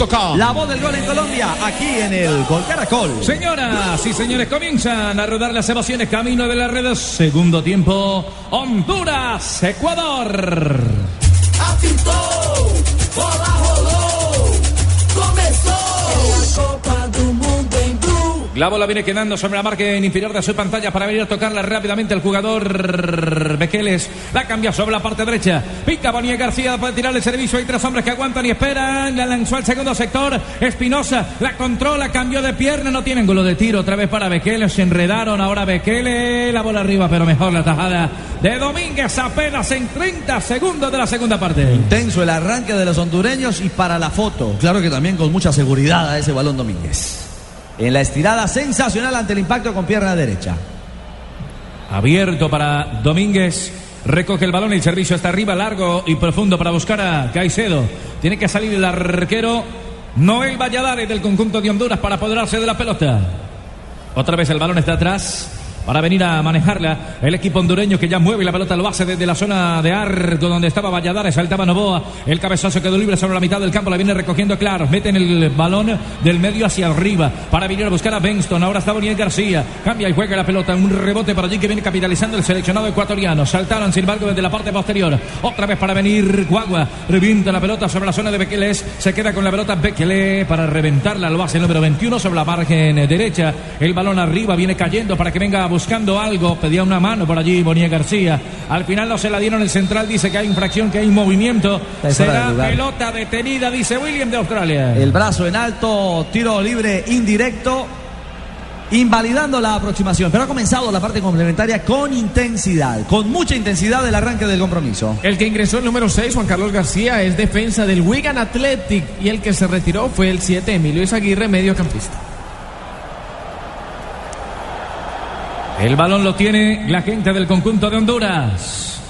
La voz del gol en Colombia, aquí en el Gol Caracol. Señoras y señores, comienzan a rodar las emociones camino de las redes. Segundo tiempo, Honduras, Ecuador. Apitou, bola La bola viene quedando sobre la margen inferior de su pantalla para venir a tocarla rápidamente el jugador Bequeles. La cambia sobre la parte derecha. Pica Bonilla García para tirar el servicio. Hay tres hombres que aguantan y esperan. La lanzó al segundo sector. Espinosa la controla, cambió de pierna. No tienen golo de tiro. Otra vez para Bequeles. Se enredaron. Ahora Bequeles. La bola arriba, pero mejor la tajada de Domínguez apenas en 30 segundos de la segunda parte. Intenso el arranque de los hondureños y para la foto. Claro que también con mucha seguridad a ese balón Domínguez. En la estirada sensacional ante el impacto con pierna derecha. Abierto para Domínguez. Recoge el balón, el servicio está arriba, largo y profundo para buscar a Caicedo. Tiene que salir el arquero Noel Valladares del conjunto de Honduras para apoderarse de la pelota. Otra vez el balón está atrás. Para venir a manejarla, el equipo hondureño que ya mueve la pelota lo hace desde la zona de arco donde estaba Valladares, saltaba Novoa, el cabezazo quedó libre sobre la mitad del campo, la viene recogiendo claro, meten el balón del medio hacia arriba para venir a buscar a Benston, ahora está Boniel García, cambia y juega la pelota, un rebote para allí que viene capitalizando el seleccionado ecuatoriano, saltaron sin embargo desde la parte posterior, otra vez para venir Guagua, revienta la pelota sobre la zona de Bequeles, se queda con la pelota Bekele para reventarla, lo hace el número 21 sobre la margen derecha, el balón arriba viene cayendo para que venga buscando algo, pedía una mano por allí Bonilla García. Al final no se la dieron el central, dice que hay infracción, que hay movimiento. Será pelota detenida, dice William de Australia. El brazo en alto, tiro libre indirecto, invalidando la aproximación. Pero ha comenzado la parte complementaria con intensidad, con mucha intensidad el arranque del compromiso. El que ingresó el número 6, Juan Carlos García, es defensa del Wigan Athletic y el que se retiró fue el 7, Emilio Izaguirre, mediocampista. El balón lo tiene la gente del conjunto de Honduras.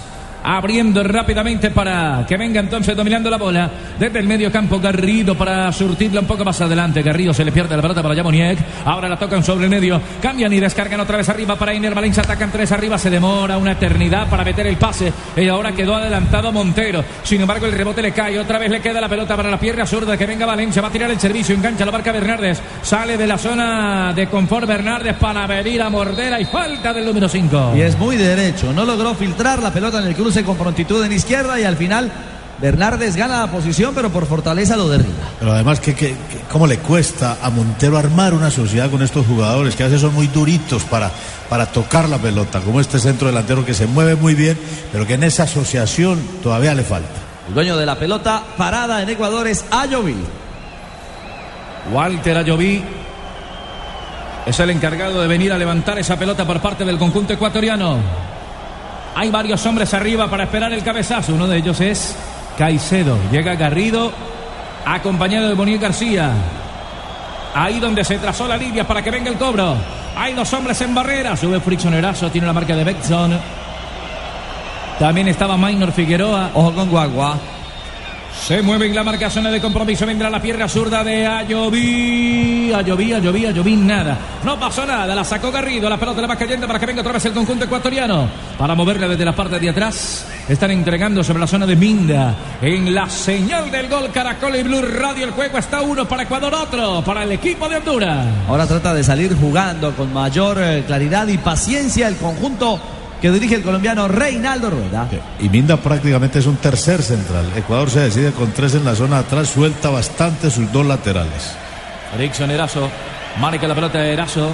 Abriendo rápidamente para que venga entonces dominando la bola desde el medio campo Garrido para surtirla un poco más adelante. Garrido se le pierde la pelota para Yamoniek. Ahora la tocan sobre el medio. Cambian y descargan otra vez arriba para Iner Valencia. Atacan tres arriba. Se demora una eternidad para meter el pase. Y ahora quedó adelantado Montero. Sin embargo, el rebote le cae. Otra vez le queda la pelota para la pierna zurda. Que venga Valencia. Va a tirar el servicio. Engancha la barca Bernardes. Sale de la zona de confort Bernardes para venir a Mordera. Y falta del número 5. Y es muy derecho, no logró filtrar la pelota en el cruce con prontitud en izquierda y al final Bernardes gana la posición, pero por fortaleza lo derriba. Pero además, que, que- que- ¿cómo le cuesta a Montero armar una sociedad con estos jugadores que a veces son muy duritos para, para tocar la pelota? Como este centro delantero que se mueve muy bien, pero que en esa asociación todavía le falta. El dueño de la pelota parada en Ecuador es Ayoví. Walter Ayoví es el encargado de venir a levantar esa pelota por parte del conjunto ecuatoriano. Hay varios hombres arriba para esperar el cabezazo. Uno de ellos es Caicedo. Llega Garrido acompañado de Bonilla García. Ahí donde se trazó la línea para que venga el cobro. Hay dos hombres en barrera. Sube Friccionerazo, tiene la marca de Beckson. También estaba Minor Figueroa. Ojo con Guagua. Se mueve en la marca zona de compromiso. Vendrá la pierna zurda de Ayoví. Ayoví, Ayoví, Ayoví, nada. No pasó nada. La sacó Garrido. La pelota le va cayendo para que venga otra vez el conjunto ecuatoriano. Para moverla desde la parte de atrás. Están entregando sobre la zona de Minda. En la señal del gol Caracol y Blue Radio. El juego está uno para Ecuador, otro para el equipo de Honduras. Ahora trata de salir jugando con mayor eh, claridad y paciencia el conjunto que dirige el colombiano Reinaldo Rueda. Y Minda prácticamente es un tercer central. Ecuador se decide con tres en la zona de atrás, suelta bastante sus dos laterales. Erickson Erazo. Marca la pelota de Erazo.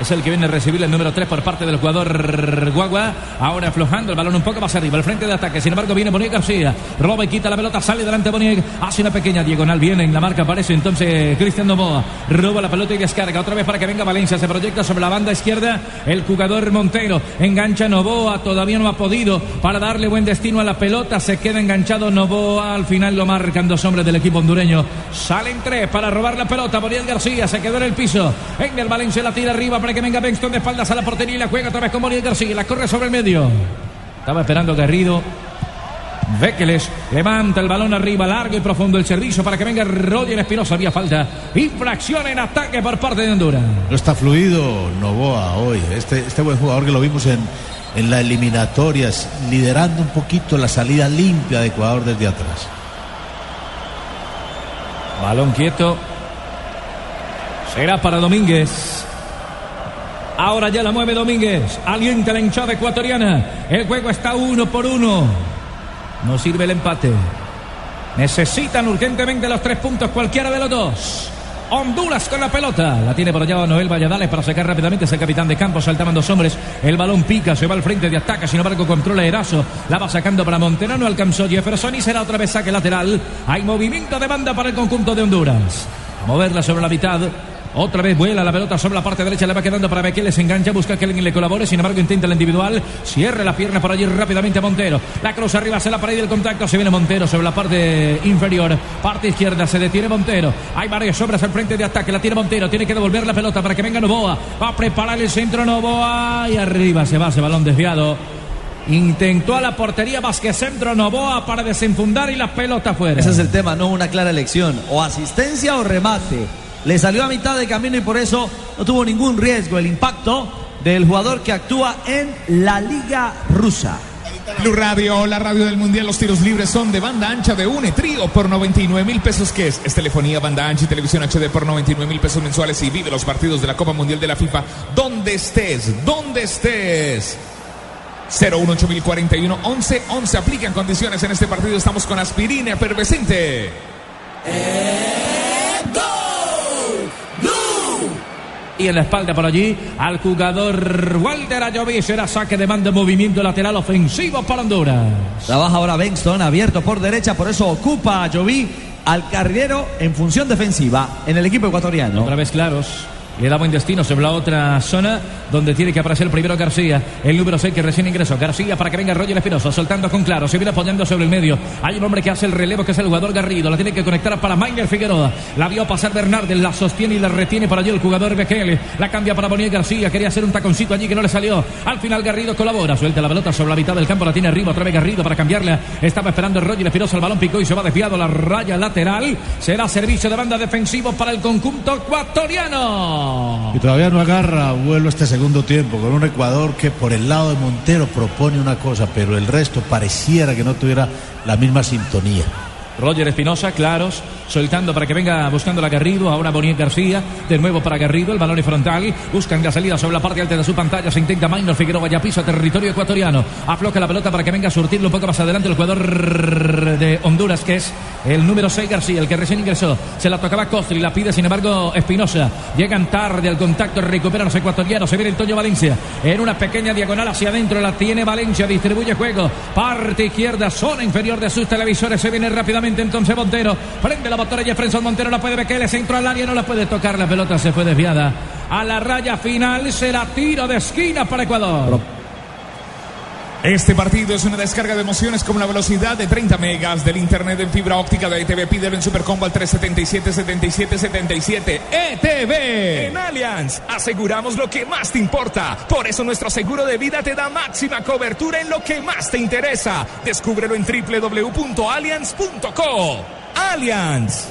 Es el que viene a recibir el número 3 por parte del jugador Guagua. Ahora aflojando el balón un poco más arriba. El frente de ataque. Sin embargo, viene Boniek García. Roba y quita la pelota. Sale delante Boniek. Hace una pequeña diagonal. Viene en la marca. Aparece entonces Cristian Novoa. Roba la pelota y descarga. Otra vez para que venga Valencia. Se proyecta sobre la banda izquierda. El jugador Montero. Engancha Novoa. Todavía no ha podido para darle buen destino a la pelota. Se queda enganchado Novoa. Al final lo marcan dos hombres del equipo hondureño. Salen tres para robar la pelota. Boniek García se quedó en el piso. En el Valencia la tira arriba para que venga Benston de espaldas a la portería y la juega otra vez con Boniek García. La corre sobre el medio. Estaba esperando Garrido. Bekeles levanta el balón arriba, largo y profundo el servicio para que venga Roger Espinosa. Había falta. Infracción en ataque por parte de Honduras. No está fluido Novoa hoy. Este, este buen jugador que lo vimos en, en las eliminatorias, liderando un poquito la salida limpia de Ecuador desde atrás. Balón quieto. Será para Domínguez. Ahora ya la mueve Domínguez. Alienta la hinchada ecuatoriana. El juego está uno por uno. No sirve el empate. Necesitan urgentemente los tres puntos cualquiera de los dos. Honduras con la pelota. La tiene por allá Noel Valladares para sacar rápidamente. Es el capitán de campo. Saltaban dos hombres. El balón pica. Se va al frente de ataque. Sin embargo, controla Erazo. La va sacando para Montero. No alcanzó Jefferson y será otra vez saque lateral. Hay movimiento de banda para el conjunto de Honduras. Moverla sobre la mitad. Otra vez vuela la pelota sobre la parte derecha, le va quedando para Bekele, se engancha, busca que alguien le colabore, sin embargo intenta el individual, cierra la pierna por allí rápidamente Montero, la cruz arriba, se la pared del contacto, se viene Montero sobre la parte inferior, parte izquierda, se detiene Montero, hay varias obras al frente de ataque, la tiene Montero, tiene que devolver la pelota para que venga Novoa, va a preparar el centro Novoa y arriba se va ese balón desviado. Intentó a la portería Vázquez Centro Novoa para desenfundar y la pelota fuera. Ese es el tema, no una clara elección. O asistencia o remate. Le salió a mitad de camino y por eso no tuvo ningún riesgo el impacto del jugador que actúa en la Liga Rusa. Blue Radio, la radio del mundial, los tiros libres son de banda ancha de UNE Trío por 99 mil pesos, que es? Es telefonía, banda ancha y televisión HD por 99 mil pesos mensuales y vive los partidos de la Copa Mundial de la FIFA donde estés, donde estés. 018041 11 11 aplican condiciones en este partido. Estamos con aspirina efervescente. Y en la espalda por allí al jugador Walter Ayoví será saque de mando movimiento lateral ofensivo para Honduras. Trabaja ahora Benston abierto por derecha, por eso ocupa a Joví al carrilero en función defensiva en el equipo ecuatoriano. Otra vez claros. Le da buen destino sobre la otra zona donde tiene que aparecer primero García. El número 6 que recién ingresó. García para que venga Roger Espinosa soltando con claro. Se viene apoyando sobre el medio. Hay un hombre que hace el relevo que es el jugador Garrido. La tiene que conectar para Mainer Figueroa. La vio pasar Bernardes. La sostiene y la retiene para allí el jugador Bekele. La cambia para Boniel García. Quería hacer un taconcito allí que no le salió. Al final Garrido colabora. Suelta la pelota sobre la mitad del campo. La tiene arriba. Otra vez Garrido para cambiarla. Estaba esperando Roger Espinosa. El balón picó y se va desviado a la raya lateral. Será servicio de banda defensivo para el conjunto ecuatoriano. Y todavía no agarra vuelo este segundo tiempo con un Ecuador que por el lado de Montero propone una cosa, pero el resto pareciera que no tuviera la misma sintonía. Roger Espinosa, claros, soltando para que venga buscando la Garrido. Ahora Boniel García, de nuevo para Garrido, el balón es frontal. Buscan la salida sobre la parte alta de su pantalla. Se intenta Maynor Figueroa, ya piso territorio ecuatoriano. Afloja la pelota para que venga a surtirlo un poco más adelante el jugador de Honduras, que es el número 6 García, el que recién ingresó. Se la tocaba Costri, la pide sin embargo Espinosa. Llegan tarde al contacto, recuperan los ecuatorianos. Se viene el Toño Valencia en una pequeña diagonal hacia adentro. La tiene Valencia, distribuye juego. Parte izquierda, zona inferior de sus televisores. Se viene rápidamente entonces Montero. Prende la motora Jefferson Montero. La puede ver que le centro al área. No la puede tocar. La pelota se fue desviada. A la raya final será tiro de esquina para Ecuador. Este partido es una descarga de emociones con una velocidad de 30 megas del internet en fibra óptica de ETV. Pídelo en Supercombo al 377-7777. ETV. En Allianz aseguramos lo que más te importa. Por eso nuestro seguro de vida te da máxima cobertura en lo que más te interesa. Descúbrelo en www.allianz.co.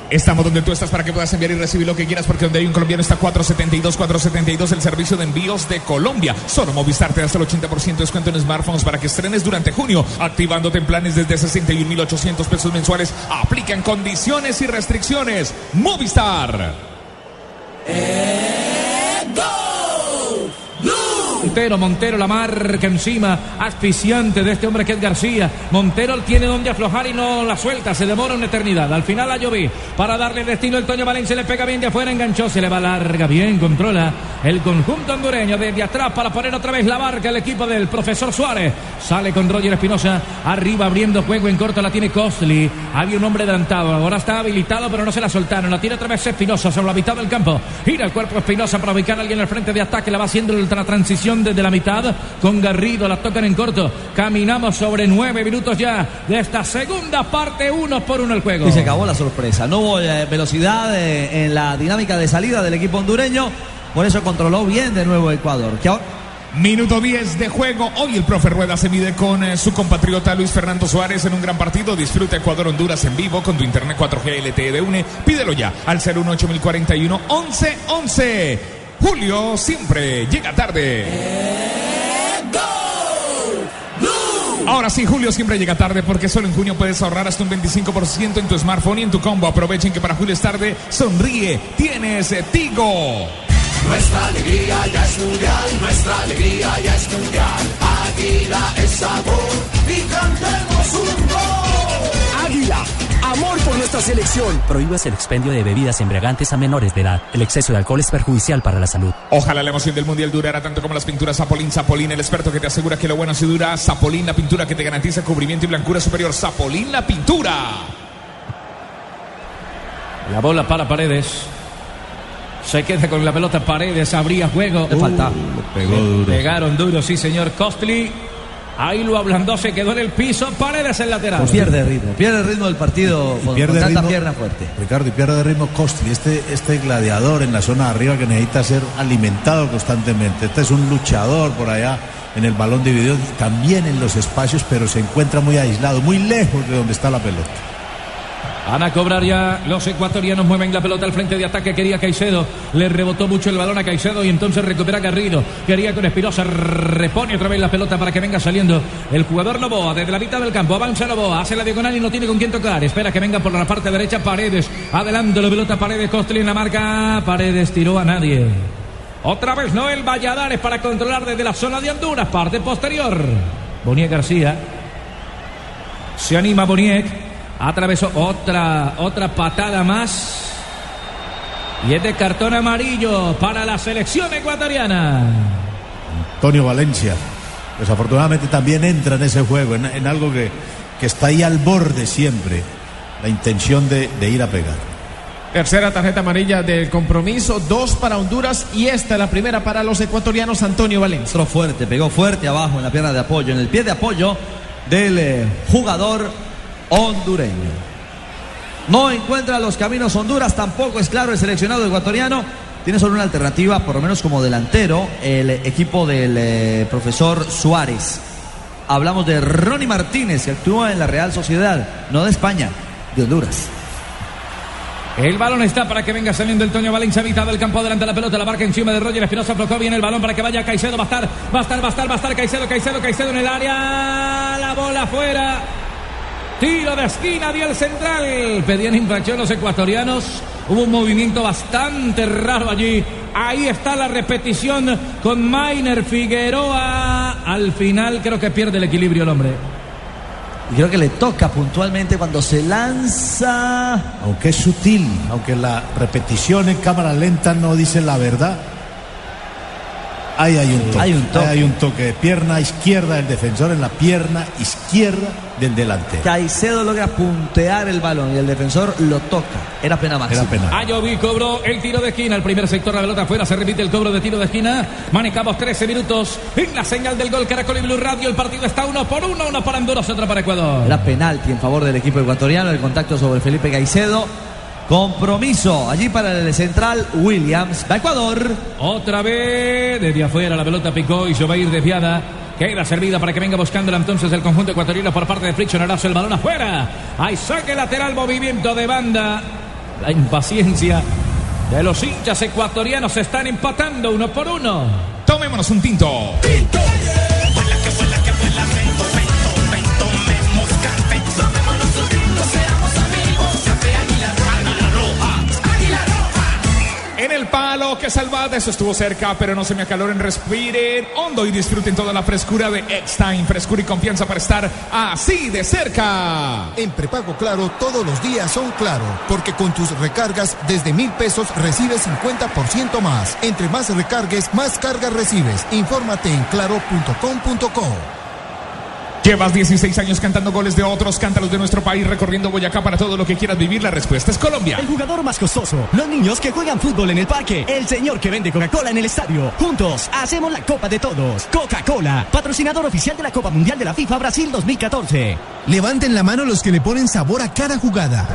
Estamos donde tú estás para que puedas enviar y recibir lo que quieras porque donde hay un colombiano está 472 472 el servicio de envíos de Colombia. Solo Movistar te da hasta el 80% de descuento en smartphones para que estrenes durante junio, activándote en planes desde 61.800 pesos mensuales. Aplican condiciones y restricciones. Movistar. Montero, Montero la marca encima, asfixiante de este hombre que es García. Montero tiene donde aflojar y no la suelta, se demora una eternidad. Al final la lloví para darle destino el Toño Valencia, le pega bien de afuera, enganchó, se le va larga, bien, controla el conjunto hondureño desde atrás para poner otra vez la barca el equipo del profesor Suárez. Sale con Roger Espinosa, arriba abriendo juego en corto, la tiene Costly. Había un hombre adelantado, ahora está habilitado, pero no se la soltaron. La tiene otra vez Espinosa sobre la mitad del campo. Gira el cuerpo Espinosa para ubicar a alguien al frente de ataque, la va haciendo la transición desde la mitad con Garrido, la tocan en corto. Caminamos sobre nueve minutos ya de esta segunda parte, uno por uno el juego. Y se acabó la sorpresa. No hubo eh, velocidad eh, en la dinámica de salida del equipo hondureño. Por eso controló bien de nuevo Ecuador. Que ahora- Minuto 10 de juego. Hoy el profe Rueda se mide con eh, su compatriota Luis Fernando Suárez en un gran partido. Disfruta Ecuador-Honduras en vivo con tu internet 4G LTE de UNE. Pídelo ya al 018 11 11. Julio siempre llega tarde. Ahora sí, Julio siempre llega tarde porque solo en junio puedes ahorrar hasta un 25% en tu smartphone y en tu combo. Aprovechen que para Julio es tarde. Sonríe, tienes Tigo. Nuestra alegría ya es mundial, nuestra alegría ya es mundial. Águila es sabor y cantemos un gol. Águila, amor por nuestra selección. Prohíbas el expendio de bebidas embriagantes a menores de edad. El exceso de alcohol es perjudicial para la salud. Ojalá la emoción del mundial durara tanto como las pinturas Zapolín. Zapolín, el experto que te asegura que lo bueno sí dura. Zapolín, la pintura que te garantiza cubrimiento y blancura superior. Zapolín, la pintura. La bola para Paredes. Se queda con la pelota Paredes. Habría juego. Le falta. Pegó duro. Pegaron duro, sí, señor Costly. Ahí lo ablandó, se quedó en el piso. Paredes el lateral. Pues pierde ritmo, pierde el ritmo del partido Y con, pierde con tanta ritmo, pierna fuerte. Ricardo, y pierde ritmo Costly, este, este gladiador en la zona de arriba que necesita ser alimentado constantemente. Este es un luchador por allá en el balón dividido, también en los espacios, pero se encuentra muy aislado, muy lejos de donde está la pelota. Van a cobrar ya. Los ecuatorianos, mueven la pelota al frente de ataque, quería Caicedo, le rebotó mucho el balón a Caicedo y entonces recupera Garrido, quería con Espirosa, repone otra vez la pelota para que venga saliendo el jugador Novoa desde la mitad del campo, avanza Novoa, hace la diagonal y no tiene con quién tocar, espera que venga por la parte derecha Paredes, adelante la pelota Paredes, Costli en la marca, Paredes tiró a nadie. Otra vez Noel Valladares para controlar desde la zona de Honduras, parte posterior. Boniek García. Se anima Boniek. Atravesó otra, otra patada más. Y es de cartón amarillo para la selección ecuatoriana. Antonio Valencia, desafortunadamente también entra en ese juego, en, en algo que, que está ahí al borde siempre, la intención de, de ir a pegar. Tercera tarjeta amarilla del compromiso, dos para Honduras y esta la primera para los ecuatorianos Antonio Valencia. Entró fuerte, pegó fuerte abajo en la pierna de apoyo, en el pie de apoyo del eh, jugador hondureño. No encuentra los caminos Honduras, tampoco es claro el seleccionado ecuatoriano. Tiene solo una alternativa, por lo menos como delantero, el equipo del eh, profesor Suárez. Hablamos de Ronnie Martínez, que actúa en la Real Sociedad, no de España, de Honduras. El balón está para que venga saliendo el Toño Valencia, mitad del campo, adelante la pelota, la marca encima de Roger Espinosa, flocó bien el balón para que vaya Caicedo, va a estar, va a estar, va a estar, va a estar Caicedo, Caicedo, Caicedo en el área, la bola afuera, tiro de esquina, dio el central, pedían infracción los ecuatorianos, hubo un movimiento bastante raro allí, ahí está la repetición con Mainer Figueroa, al final creo que pierde el equilibrio el hombre. Y creo que le toca puntualmente cuando se lanza. Aunque es sutil, aunque la repetición en cámara lenta no dice la verdad. Ahí hay un toque. Hay un toque. Ahí hay un toque de pierna izquierda del defensor en la pierna izquierda del delantero. Caicedo logra puntear el balón y el defensor lo toca. Era pena máxima. Era penal. Ayoví cobró el tiro de esquina. El primer sector, la pelota afuera. Se repite el cobro de tiro de esquina. Manejamos 13 minutos en la señal del gol Caracol y Blue Radio. El partido está uno por uno. Uno para Honduras, otro para Ecuador. Era penalti en favor del equipo ecuatoriano. El contacto sobre Felipe Caicedo. Compromiso allí para el central Williams. Va Ecuador. Otra vez desde afuera la pelota picó y se va a ir desviada. Queda servida para que venga buscándola entonces el conjunto ecuatoriano por parte de Friction Arazo. El balón afuera. Hay saque lateral, movimiento de banda. La impaciencia de los hinchas ecuatorianos se están empatando uno por uno. Tomémonos un tinto. En el palo, que salvada, eso estuvo cerca, pero no se me acaloren, respiren hondo y disfruten toda la frescura de X-Time, frescura y confianza para estar así de cerca. En prepago claro, todos los días son claro, porque con tus recargas desde mil pesos recibes 50% más. Entre más recargues, más cargas recibes. Infórmate en claro.com.co. Llevas 16 años cantando goles de otros, cántalos de nuestro país, recorriendo Boyacá para todo lo que quieras vivir. La respuesta es Colombia. El jugador más costoso, los niños que juegan fútbol en el parque, el señor que vende Coca-Cola en el estadio. Juntos hacemos la Copa de Todos. Coca-Cola, patrocinador oficial de la Copa Mundial de la FIFA Brasil 2014. Levanten la mano los que le ponen sabor a cada jugada.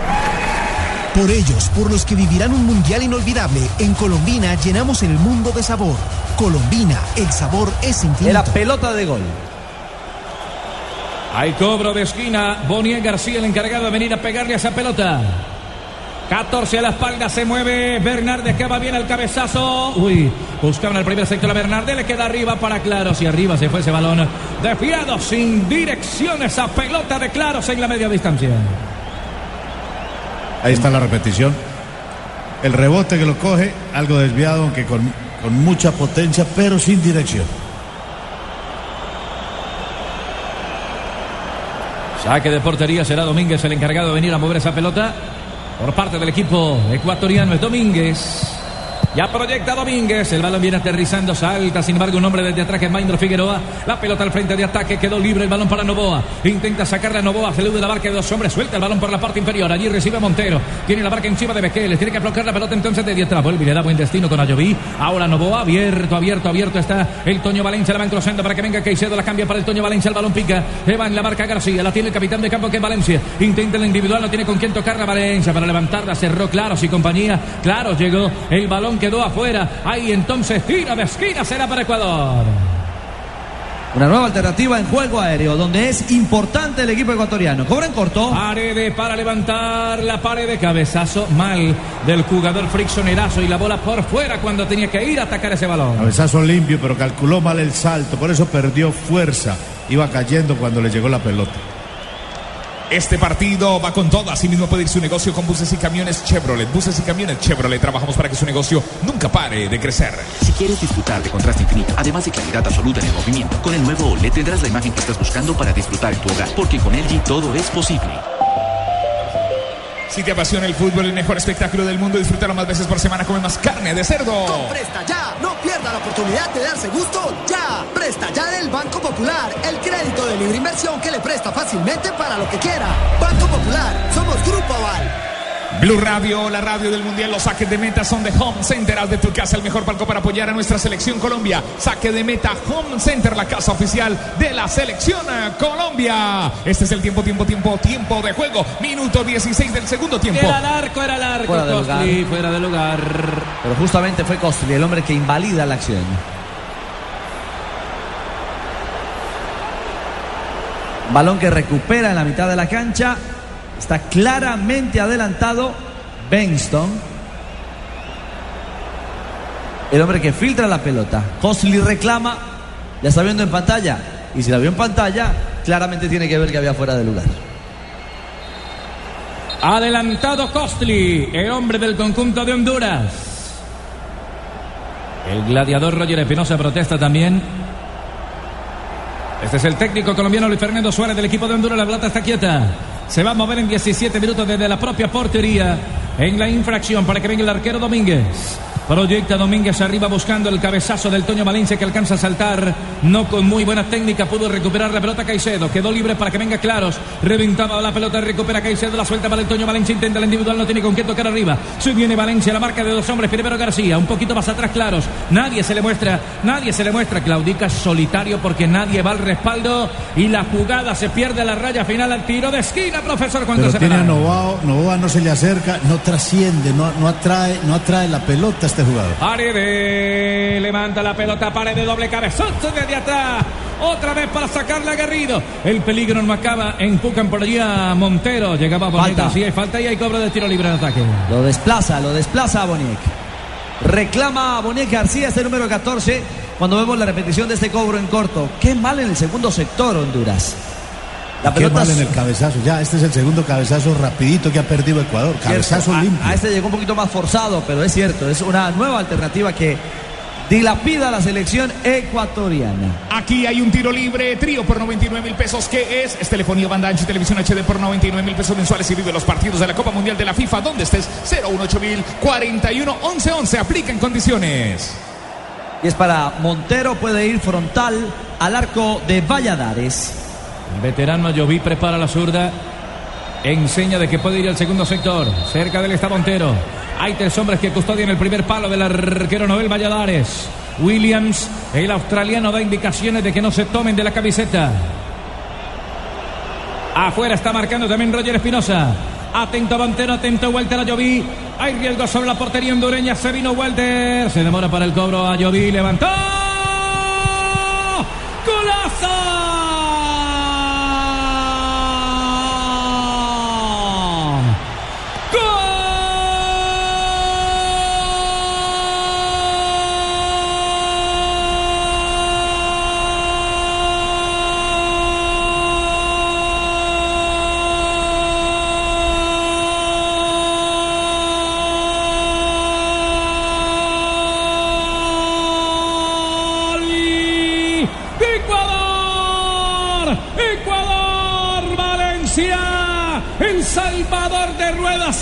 Por ellos, por los que vivirán un mundial inolvidable, en Colombina llenamos el mundo de sabor. Colombina, el sabor es infinito. Era pelota de gol. Hay cobro de esquina. Bonier García, el encargado de venir a pegarle a esa pelota. 14 a la espalda se mueve Bernardes que va bien el cabezazo. Uy, buscaban el primer sector a Bernardes, le queda arriba para Claros y arriba se fue ese balón desviado sin dirección esa pelota de Claros en la media distancia. Ahí está la repetición. El rebote que lo coge, algo desviado, aunque con mucha potencia, pero sin dirección. Saque de portería será Domínguez el encargado de venir a mover esa pelota. Por parte del equipo ecuatoriano es Domínguez. Ya proyecta Domínguez. El balón viene aterrizando. Salta, sin embargo, un hombre desde atrás es Maindro Figueroa. La pelota al frente de ataque. Quedó libre el balón para Novoa. Intenta sacarle a Novoa. Se la barca de dos hombres. Suelta el balón por la parte inferior. Allí recibe Montero. Tiene la barca encima de Bequeles. Tiene que bloquear la pelota entonces de atrás. Vuelve y le da buen destino con Ayoví. Ahora Novoa. Abierto, abierto, abierto está el Toño Valencia. La van cruzando para que venga Caicedo. La cambia para el Toño Valencia. El balón pica. Va en la barca García. La tiene el capitán de campo que es Valencia. Intenta el individual. No tiene con quién tocar la Valencia para levantarla. Cerró Claros y compañía. Claro, llegó. El balón quedó afuera. Ahí entonces tira de esquina será para Ecuador. Una nueva alternativa en juego aéreo, donde es importante el equipo ecuatoriano. Cobra en corto. Paredes para levantar la pared de cabezazo mal del jugador Friccionerazo y la bola por fuera cuando tenía que ir a atacar ese balón. Cabezazo limpio, pero calculó mal el salto, por eso perdió fuerza. Iba cayendo cuando le llegó la pelota. Este partido va con todo. Asimismo puede ir su negocio con buses y camiones Chevrolet. Buses y camiones Chevrolet. Trabajamos para que su negocio nunca pare de crecer. Si quieres disfrutar de contraste infinito, además de claridad absoluta en el movimiento, con el nuevo OLED tendrás la imagen que estás buscando para disfrutar en tu hogar. Porque con LG todo es posible. Si te apasiona el fútbol, el mejor espectáculo del mundo, disfrútalo más veces por semana. Come más carne de cerdo. Con Presta Ya, no pierda la oportunidad de darse gusto ya. Presta Ya del Banco Popular, el crédito de libre inversión que le presta fácilmente para lo que quiera. Banco Popular, somos Grupo Aval. Blue Radio, la radio del mundial. Los saques de meta son de Home Center. Haz de tu casa el mejor palco para apoyar a nuestra selección Colombia. Saque de meta Home Center, la casa oficial de la selección Colombia. Este es el tiempo, tiempo, tiempo, tiempo de juego. Minuto 16 del segundo tiempo. Era el arco, era el arco. Fuera de Costly, lugar. fuera de lugar. Pero justamente fue Costly el hombre que invalida la acción. Balón que recupera en la mitad de la cancha. Está claramente adelantado Benston. El hombre que filtra la pelota. Costly reclama. Ya está viendo en pantalla. Y si la vio en pantalla, claramente tiene que ver que había fuera de lugar. Adelantado Costly, el hombre del conjunto de Honduras. El gladiador Roger Espinosa protesta también. Este es el técnico colombiano Luis Fernando Suárez del equipo de Honduras. La plata está quieta. Se va a mover en 17 minutos desde la propia portería en la infracción para que venga el arquero Domínguez. Proyecta Domínguez arriba buscando el cabezazo del Toño Valencia que alcanza a saltar. No con muy buena técnica pudo recuperar la pelota Caicedo. Quedó libre para que venga Claros. Reventaba la pelota, recupera Caicedo. La suelta para el Toño Valencia. Intenta el individual, no tiene con qué tocar arriba. Se viene Valencia, la marca de dos hombres. Primero García, un poquito más atrás Claros. Nadie se le muestra, nadie se le muestra. Claudica solitario porque nadie va al respaldo. Y la jugada se pierde a la raya final al tiro de esquina, profesor. Cuando Pero se tiene a. Novoa, Novoa no se le acerca, no trasciende, no, no atrae, no atrae la pelota este jugador. Paredes levanta la pelota, Paredes doble cabezazo desde atrás. Otra vez para sacarle a Garrido. El peligro no acaba. Empujan por allí a Montero. Llegaba. Falta. Sí, hay falta y hay cobro de tiro libre de ataque. Lo desplaza, lo desplaza a Boniek. Reclama a Boniek García, este número 14, cuando vemos la repetición de este cobro en corto. Qué mal en el segundo sector, Honduras. La Qué pelota mal en el cabezazo. Ya, este es el segundo cabezazo rapidito que ha perdido Ecuador. Cabezazo a- limpio. A, este llegó un poquito más forzado, pero es cierto, es una nueva alternativa que dilapida la selección ecuatoriana. Aquí hay un tiro libre, trío por 99 mil pesos. ¿Qué es? Es telefonía, banda ancha y televisión HD por 99 mil pesos mensuales y vive los partidos de la Copa Mundial de la FIFA. donde estés? 018 mil 41 11 11. Aplica en condiciones. Y es para Montero, puede ir frontal al arco de Valladares. Veterano Ayoví prepara la zurda. Enseña de que puede ir al segundo sector. Cerca de él está Montero. Hay tres hombres que custodian el primer palo del arquero Noel Valladares. Williams, el australiano, da indicaciones de que no se tomen de la camiseta. Afuera está marcando también Roger Espinosa. Atento Montero, atento Walter Ayoví. Hay riesgo sobre la portería hondureña. Se vino Walter. Se demora para el cobro Ayoví. Levantó. ¡Golazo!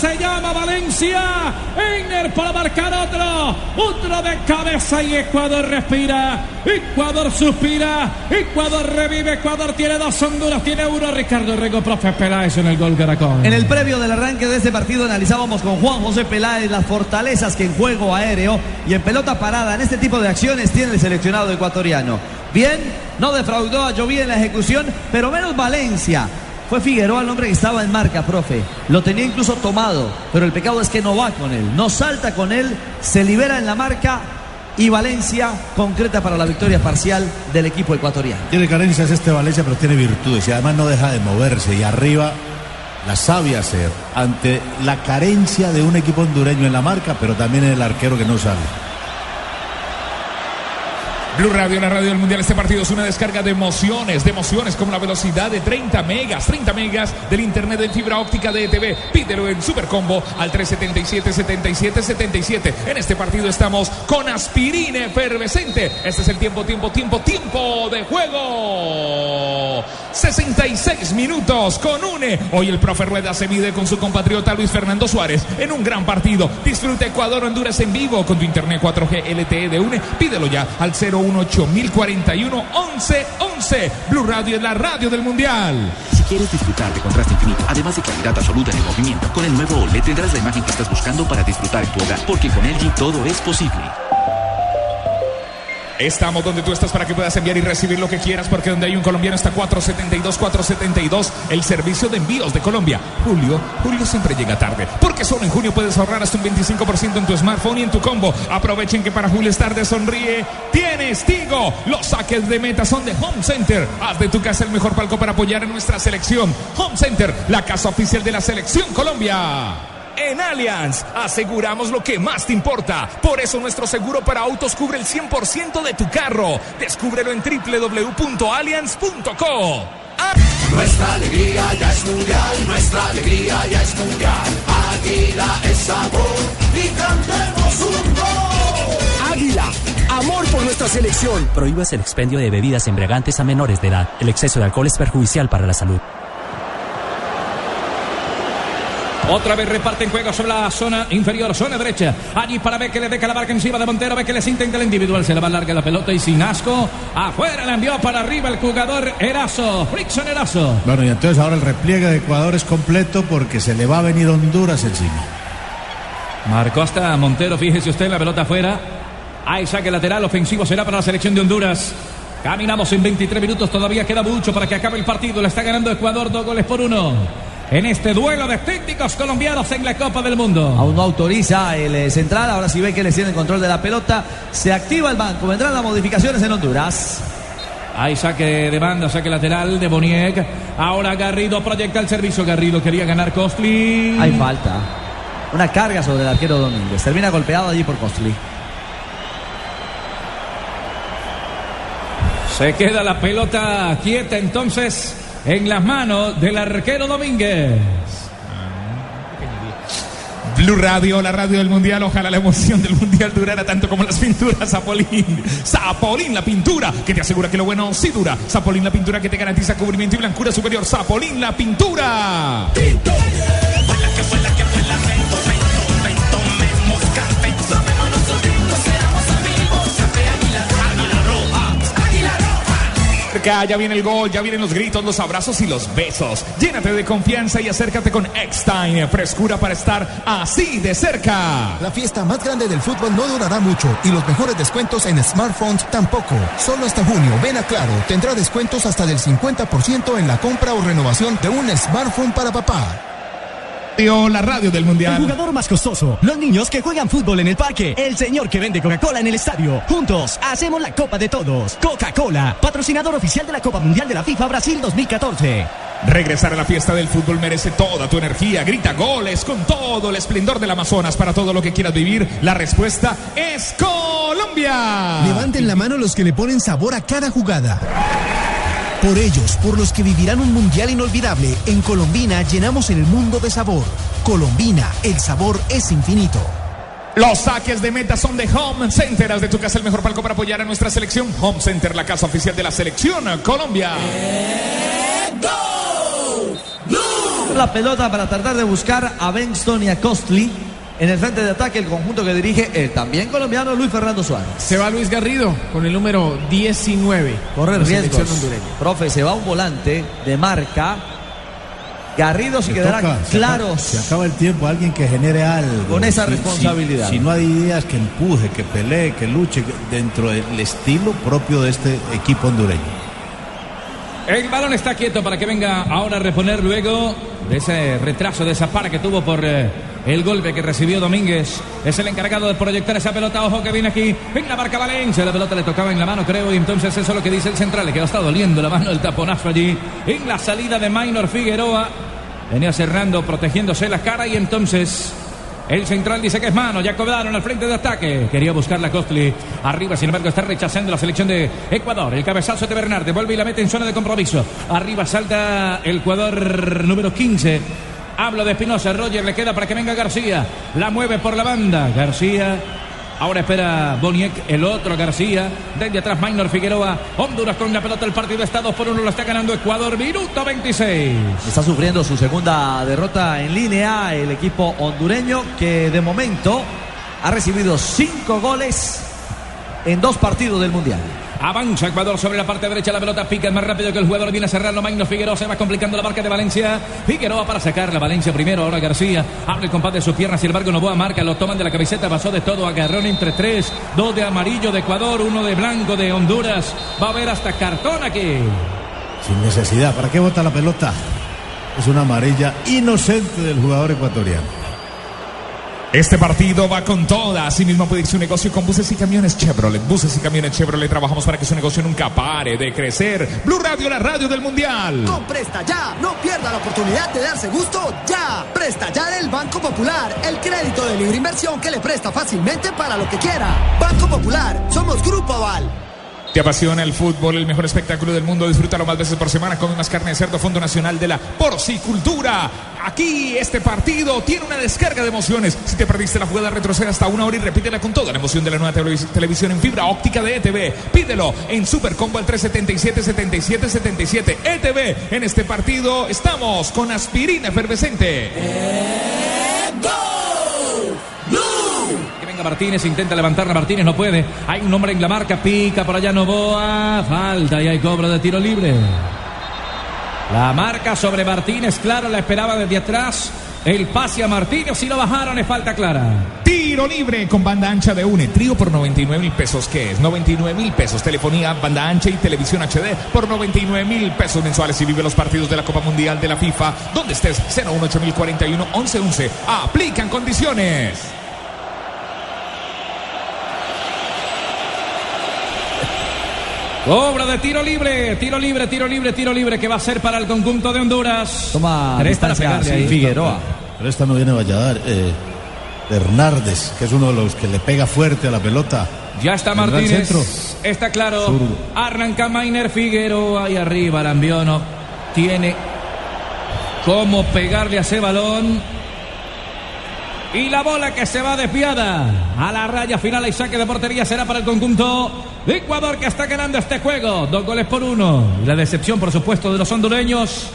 se llama Valencia. Einer para marcar otro. Otro de cabeza y Ecuador respira. Ecuador suspira. Ecuador revive. Ecuador tiene dos Honduras. Tiene uno. Ricardo Rego, profe Peláez en el gol Caracol. En el previo del arranque de este partido analizábamos con Juan José Peláez las fortalezas que en juego aéreo y en pelota parada en este tipo de acciones tiene el seleccionado ecuatoriano. Bien, no defraudó a Joví en la ejecución, pero menos Valencia. Fue Figueroa el hombre que estaba en marca, profe. Lo tenía incluso tomado, pero el pecado es que no va con él, no salta con él, se libera en la marca y Valencia concreta para la victoria parcial del equipo ecuatoriano. Tiene carencias este Valencia, pero tiene virtudes y además no deja de moverse. Y arriba la sabe hacer ante la carencia de un equipo hondureño en la marca, pero también en el arquero que no sale. Blue Radio, la radio del mundial. Este partido es una descarga de emociones, de emociones como la velocidad de 30 megas, 30 megas del internet de fibra óptica de ETV. Pídelo en Supercombo al 377 77 77. En este partido estamos con aspirina efervescente. Este es el tiempo, tiempo, tiempo, tiempo de juego. 66 minutos con UNE. Hoy el profe Rueda se mide con su compatriota Luis Fernando Suárez en un gran partido. Disfruta Ecuador Honduras en vivo con tu internet 4G LTE de UNE. Pídelo ya al 018041 1111. Blue Radio es la radio del Mundial. Si quieres disfrutar de contraste infinito, además de calidad absoluta en el movimiento, con el nuevo OLED tendrás la imagen que estás buscando para disfrutar en tu hogar, porque con LG todo es posible. Estamos donde tú estás para que puedas enviar y recibir lo que quieras, porque donde hay un colombiano está 472, 472, el servicio de envíos de Colombia. Julio, Julio siempre llega tarde, porque solo en junio puedes ahorrar hasta un 25% en tu smartphone y en tu combo. Aprovechen que para Julio es tarde, sonríe. Tienes Tigo, los saques de meta son de Home Center. Haz de tu casa el mejor palco para apoyar a nuestra selección. Home Center, la casa oficial de la selección Colombia. En Allianz aseguramos lo que más te importa. Por eso nuestro seguro para autos cubre el 100% de tu carro. Descúbrelo en www.allianz.co. Nuestra alegría ya es mundial, nuestra alegría ya es mundial. Águila es sabor y cantemos un gol. Águila, amor por nuestra selección. Prohíbas el expendio de bebidas embriagantes a menores de edad. El exceso de alcohol es perjudicial para la salud. Otra vez reparten juego sobre la zona inferior, zona derecha. Allí para ver que le deja la marca encima de Montero. Ve que les intenta el individual. Se le va larga la pelota y sin asco. Afuera la envió para arriba el jugador Erazo. Frickson Erazo. Bueno, y entonces ahora el repliegue de Ecuador es completo porque se le va a venir Honduras encima. Marcó hasta Montero. Fíjese usted la pelota afuera. Hay saque lateral ofensivo. Será para la selección de Honduras. Caminamos en 23 minutos. Todavía queda mucho para que acabe el partido. Le está ganando Ecuador dos goles por uno en este duelo de técnicos colombianos en la Copa del Mundo. Aún no autoriza el eh, central, ahora sí ve que le tiene el control de la pelota, se activa el banco, vendrán las modificaciones en Honduras. Hay saque de banda, saque lateral de Boniek. Ahora Garrido proyecta el servicio. Garrido quería ganar Costly. Hay falta. Una carga sobre el arquero Domínguez. Termina golpeado allí por Costly. Se queda la pelota quieta entonces en las manos del arquero Domínguez. Blue Radio, la radio del mundial. Ojalá la emoción del mundial durara tanto como las pinturas Zapolín. Zapolín, la pintura que te asegura que lo bueno sí dura. Zapolín, la pintura que te garantiza cubrimiento y blancura superior. Zapolín, la pintura. Ya viene el gol, ya vienen los gritos, los abrazos y los besos. Llénate de confianza y acércate con Eckstein. Frescura para estar así de cerca. La fiesta más grande del fútbol no durará mucho y los mejores descuentos en smartphones tampoco. Solo hasta junio, ven a Claro, tendrá descuentos hasta del 50% en la compra o renovación de un smartphone para papá. La radio del mundial. El jugador más costoso. Los niños que juegan fútbol en el parque. El señor que vende Coca-Cola en el estadio. Juntos hacemos la Copa de Todos. Coca-Cola, patrocinador oficial de la Copa Mundial de la FIFA Brasil 2014. Regresar a la fiesta del fútbol merece toda tu energía. Grita goles con todo el esplendor del Amazonas para todo lo que quieras vivir. La respuesta es Colombia. Levanten la mano los que le ponen sabor a cada jugada. Por ellos, por los que vivirán un mundial inolvidable, en Colombina llenamos el mundo de sabor. Colombina, el sabor es infinito. Los saques de meta son de Home Center. Haz de tu casa el mejor palco para apoyar a nuestra selección. Home Center, la casa oficial de la selección Colombia. Go! La pelota para tratar de buscar a Benston y a Costly. En el frente de ataque, el conjunto que dirige el también colombiano Luis Fernando Suárez. Se va Luis Garrido con el número 19. Corre riesgos. Profe, se va un volante de marca. Garrido si Se quedará toca, se claro. acaba- Se acaba el tiempo, alguien que genere algo. Con esa Si- si- responsabilidad. Si, no hay ideas, que empuje, que pelee, que luche dentro del estilo propio de este equipo hondureño. El balón está quieto para que venga ahora a reponer luego de ese retraso, de esa para que tuvo por eh, el golpe que recibió Domínguez. Es el encargado de proyectar esa pelota. Ojo que viene aquí. En la marca Valencia. La pelota le tocaba en la mano, creo. Y entonces eso es lo que dice el central. Le quedó está doliendo la mano el taponazo allí. En la salida de Minor Figueroa. Venía cerrando, protegiéndose la cara. Y entonces el central dice que es mano. Ya cobraron al frente de ataque. Quería buscar la Costly arriba. Sin embargo, está rechazando la selección de Ecuador. El cabezazo de Bernardo. Vuelve y la mete en zona de compromiso. Arriba salta el Ecuador número 15. Hablo de Espinosa. Roger le queda para que venga García. La mueve por la banda. García. Ahora espera Boniek, el otro García. Desde atrás Minor Figueroa. Honduras con la pelota. El partido está 2 por 1. Lo está ganando Ecuador. Minuto 26. Está sufriendo su segunda derrota en línea el equipo hondureño que de momento ha recibido cinco goles en dos partidos del Mundial. Avanza Ecuador sobre la parte derecha. La pelota pica más rápido que el jugador. Viene a cerrarlo. Magno Figueroa se va complicando la marca de Valencia. Figueroa para sacar la Valencia primero. Ahora García abre el compás de sus piernas. Sin embargo, Novoa marca. Lo toman de la camiseta. Pasó de todo. Agarrón entre tres. Dos de amarillo de Ecuador. Uno de blanco de Honduras. Va a haber hasta cartón aquí. Sin necesidad. ¿Para qué bota la pelota? Es una amarilla inocente del jugador ecuatoriano. Este partido va con toda. Asimismo puede ir su negocio con buses y camiones Chevrolet. Buses y camiones Chevrolet. Trabajamos para que su negocio nunca pare de crecer. Blue Radio, la radio del mundial. Con Presta Ya, no pierda la oportunidad de darse gusto ya. Presta Ya del Banco Popular, el crédito de libre inversión que le presta fácilmente para lo que quiera. Banco Popular, somos Grupo Aval. ¿Te apasiona el fútbol, el mejor espectáculo del mundo? Disfrútalo más veces por semana. Come más carne de cerdo, Fondo Nacional de la Porcicultura. Aquí este partido tiene una descarga de emociones. Si te perdiste la jugada, retrocede hasta una hora y repítela con toda la emoción de la nueva televis- televisión en fibra óptica de ETV. Pídelo en Supercombo al 377-7777. ETV, en este partido estamos con aspirina efervescente. Martínez, intenta levantarla. Martínez no puede. Hay un hombre en la marca. Pica por allá Novoa. Falta y hay cobro de tiro libre. La marca sobre Martínez, claro, la esperaba desde atrás. El pase a Martínez y lo bajaron, es falta clara. Tiro libre con banda ancha de UNE. Trío por 99 mil pesos. ¿Qué es? 99 mil pesos. Telefonía, banda ancha y televisión HD por 99 mil pesos mensuales. Y vive los partidos de la Copa Mundial de la FIFA. Donde estés, 018041 1111. Aplican condiciones. Obra de tiro libre, tiro libre, tiro libre, tiro libre que va a ser para el conjunto de Honduras. Toma Tres para distancia pegarle ahí. Figueroa. Pero esta no viene Valladares. Eh, Hernández, que es uno de los que le pega fuerte a la pelota. Ya está Martínez. centro. Está claro. Arranca Mainer Figueroa ahí arriba. Lambiono tiene cómo pegarle a ese balón. Y la bola que se va desviada a la raya final y saque de portería será para el conjunto de Ecuador que está ganando este juego. Dos goles por uno. Y la decepción, por supuesto, de los hondureños.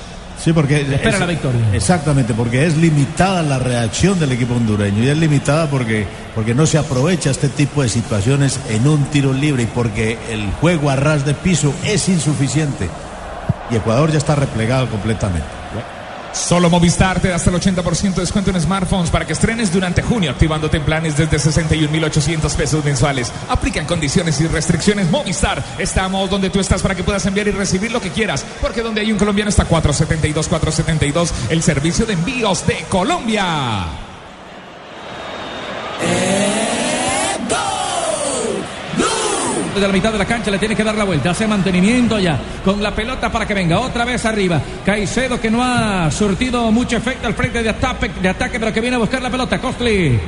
Sí, porque Espera es- la victoria. Exactamente, porque es limitada la reacción del equipo hondureño y es limitada porque porque no se aprovecha este tipo de situaciones en un tiro libre y porque el juego a ras de piso es insuficiente y Ecuador ya está replegado completamente. Solo Movistar te da hasta el 80% de descuento en smartphones para que estrenes durante junio, activándote en planes desde 61.800 pesos mensuales. Aplican condiciones y restricciones Movistar. Estamos donde tú estás para que puedas enviar y recibir lo que quieras, porque donde hay un colombiano está 472, 472, el servicio de envíos de Colombia. Desde la mitad de la cancha le tiene que dar la vuelta. Hace mantenimiento ya. Con la pelota para que venga otra vez arriba. Caicedo que no ha surtido mucho efecto al frente de ataque, de ataque pero que viene a buscar la pelota. Costly.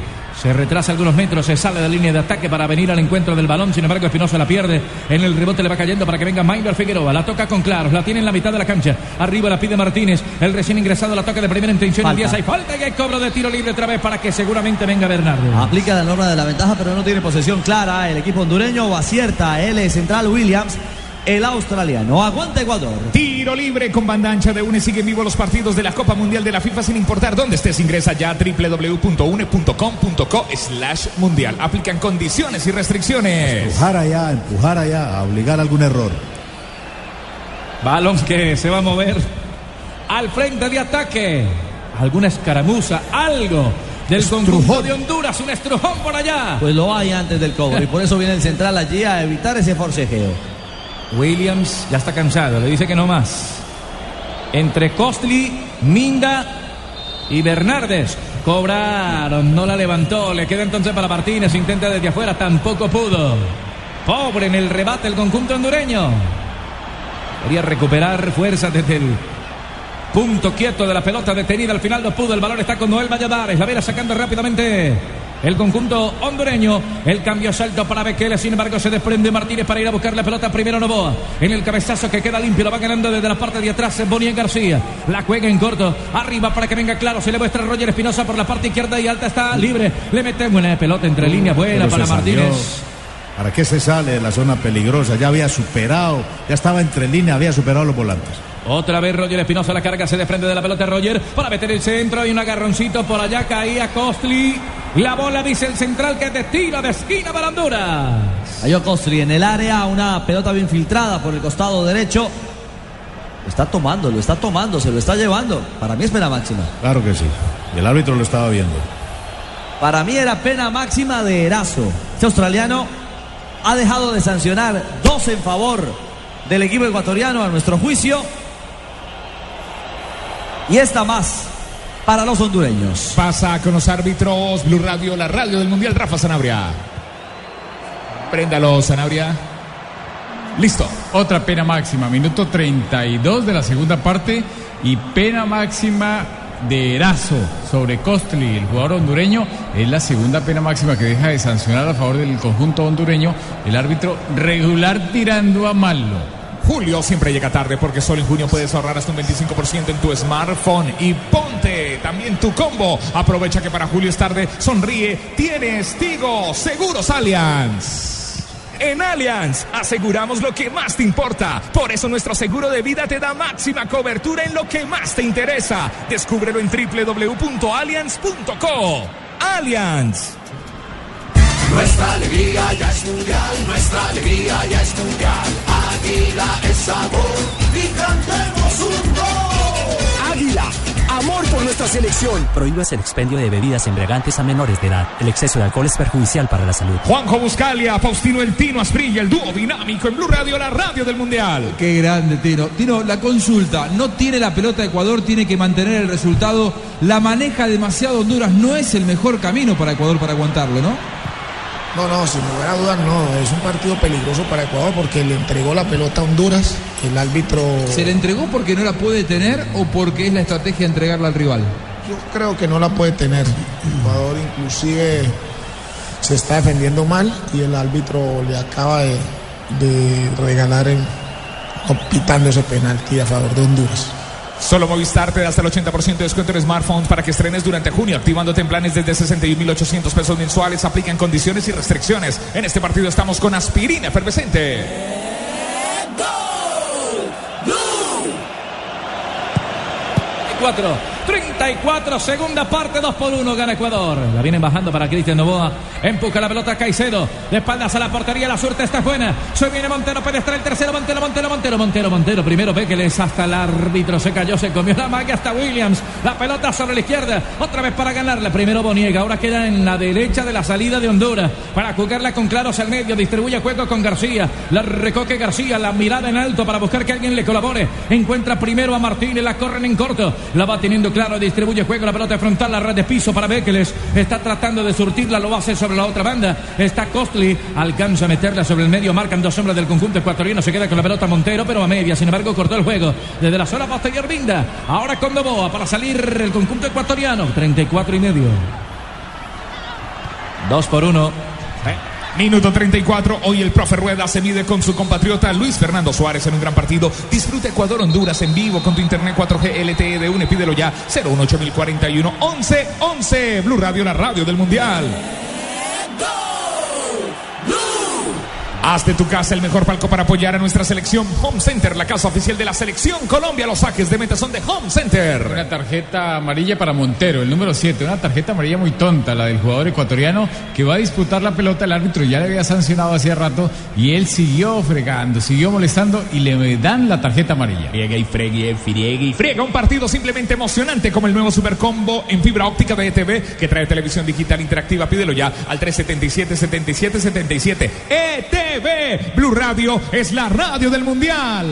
Se retrasa algunos metros, se sale de línea de ataque para venir al encuentro del balón. Sin embargo, Espinosa la pierde. En el rebote le va cayendo para que venga Maynard Figueroa. La toca con claros, la tiene en la mitad de la cancha. Arriba la pide Martínez. El recién ingresado la toca de primera intención. Falta. 10 hay falta y hay cobro de tiro libre otra vez para que seguramente venga Bernardo. Aplica la norma de la ventaja, pero no tiene posesión clara. El equipo hondureño acierta el central Williams el australiano. Aguanta Ecuador. Tiro libre con banda ancha de UNE. Siguen vivos los partidos de la Copa Mundial de la FIFA sin importar dónde estés. Ingresa ya a www.une.com.co slash mundial. Aplican condiciones y restricciones. Empujar allá, empujar allá, a obligar algún error. Balón que se va a mover al frente de ataque. Alguna escaramuza, algo del conjunto de Honduras, un estrujón por allá. Pues lo hay antes del cobro y por eso viene el central allí a evitar ese forcejeo. Williams ya está cansado, le dice que no más. Entre Costly, Minda y Bernardes. Cobraron, no la levantó. Le queda entonces para Martínez. Intenta desde afuera, tampoco pudo. Pobre en el rebate el conjunto hondureño. Quería recuperar fuerzas desde el punto quieto de la pelota detenida. Al final no pudo. El balón está con Noel Valladares. La vera sacando rápidamente el conjunto hondureño. El cambio salto para Bekele. Sin embargo, se desprende Martínez para ir a buscar la pelota. Primero Novoa. En el cabezazo que queda limpio. Lo va ganando desde la parte de atrás. Bonien García. La juega en corto. Arriba para que venga claro. Se le muestra Roger Espinosa por la parte izquierda y alta. Está libre. Le mete buena pelota entre líneas. Buena Pero para Martínez. salió. ¿Para qué se sale de la zona peligrosa? Ya había superado, ya estaba entre línea, había superado los volantes. Otra vez Roger Espinosa la carga, se desprende de la pelota Roger para meter el centro y un agarroncito por allá caía Costly. La bola dice el central que te tira de esquina para Honduras. Ayo Costri en el área, una pelota bien filtrada por el costado derecho. Lo está tomando, lo está tomando, se lo está llevando. Para mí es pena máxima. Claro que sí. Y el árbitro lo estaba viendo. Para mí era pena máxima de Erazo. Este australiano ha dejado de sancionar dos en favor del equipo ecuatoriano a nuestro juicio. Y esta más para los hondureños. Pasa con los árbitros Blue Radio, la radio del Mundial, Rafa Sanabria. Préndalo, Sanabria. Listo. Otra pena máxima, minuto 32 de la segunda parte y pena máxima de Erazo sobre Costly, el jugador hondureño. Es la segunda pena máxima que deja de sancionar a favor del conjunto hondureño. El árbitro regular tirando a malo. Julio siempre llega tarde porque solo en junio puedes ahorrar hasta un 25% en tu smartphone. Y ponte también tu combo. Aprovecha que para Julio es tarde. Sonríe. Tienes Tigo Seguros Allianz. En Allianz aseguramos lo que más te importa. Por eso nuestro seguro de vida te da máxima cobertura en lo que más te interesa. Descúbrelo en www.allianz.co. Allianz. Nuestra alegría ya es mundial, nuestra alegría ya es mundial. Águila es sabor y cantemos un gol. Águila, amor por nuestra selección. Prohíbas el expendio de bebidas embriagantes a menores de edad. El exceso de alcohol es perjudicial para la salud. Juanjo Buscalia, Faustino El Tino Asprilla, el dúo dinámico en Blue Radio, la radio del Mundial. Qué grande, Tino. Tino, la consulta. No tiene la pelota Ecuador, tiene que mantener el resultado. La maneja demasiado Honduras. No es el mejor camino para Ecuador para aguantarlo, ¿no? No, no, sin lugar a dudas no. Es un partido peligroso para Ecuador porque le entregó la pelota a Honduras. El árbitro. ¿Se le entregó porque no la puede tener o porque es la estrategia de entregarla al rival? Yo creo que no la puede tener. Ecuador inclusive se está defendiendo mal y el árbitro le acaba de, de regalar en, pitando ese penalti a favor de Honduras. Solo Movistar te da hasta el 80% de descuento en smartphones para que estrenes durante junio, activándote en planes desde 61.800 pesos mensuales. Aplican condiciones y restricciones. En este partido estamos con aspirina efervescente. 34, 34, segunda parte, 2 por 1, gana Ecuador. La vienen bajando para Cristian Novoa. Empuja la pelota Caicedo. De espaldas a la portería, la suerte está buena. Se viene Montero, pedestra el tercero, Montero, Montero, Montero, Montero, Montero. Primero Bekeles hasta el árbitro, se cayó, se comió la magia hasta Williams. La pelota sobre la izquierda, otra vez para ganarla. Primero Boniega, ahora queda en la derecha de la salida de Honduras. Para jugarla con claros al medio, distribuye juego con García. La recoque García, la mirada en alto para buscar que alguien le colabore. Encuentra primero a Martínez, la corren en corto. La va teniendo claro, distribuye juego, la pelota frontal, la red de piso para Bekeles. Está tratando de surtirla, lo hace sobre la otra banda. Está Costly, alcanza a meterla sobre el medio, marcan dos sombras del conjunto ecuatoriano. Se queda con la pelota Montero, pero a media. Sin embargo, cortó el juego desde la zona posterior Vinda. Ahora con Novoa para salir el conjunto ecuatoriano. 34 y medio. Dos por uno. Minuto 34. Hoy el profe Rueda se mide con su compatriota Luis Fernando Suárez en un gran partido. Disfruta Ecuador Honduras en vivo con tu internet 4G LTE de UNE. Pídelo ya. 018041 11 11. Blue Radio, la radio del Mundial. Haz de tu casa el mejor palco para apoyar a nuestra selección Home Center, la casa oficial de la selección Colombia. Los saques de meta son de Home Center. Una tarjeta amarilla para Montero, el número 7. Una tarjeta amarilla muy tonta, la del jugador ecuatoriano que va a disputar la pelota. El árbitro ya le había sancionado hacía rato y él siguió fregando, siguió molestando y le dan la tarjeta amarilla. Friega y fregue, friegue y friega. Un partido simplemente emocionante como el nuevo Super Combo en fibra óptica de ETV que trae televisión digital interactiva. Pídelo ya al 377 77 77. ETV Blue Radio es la radio del Mundial.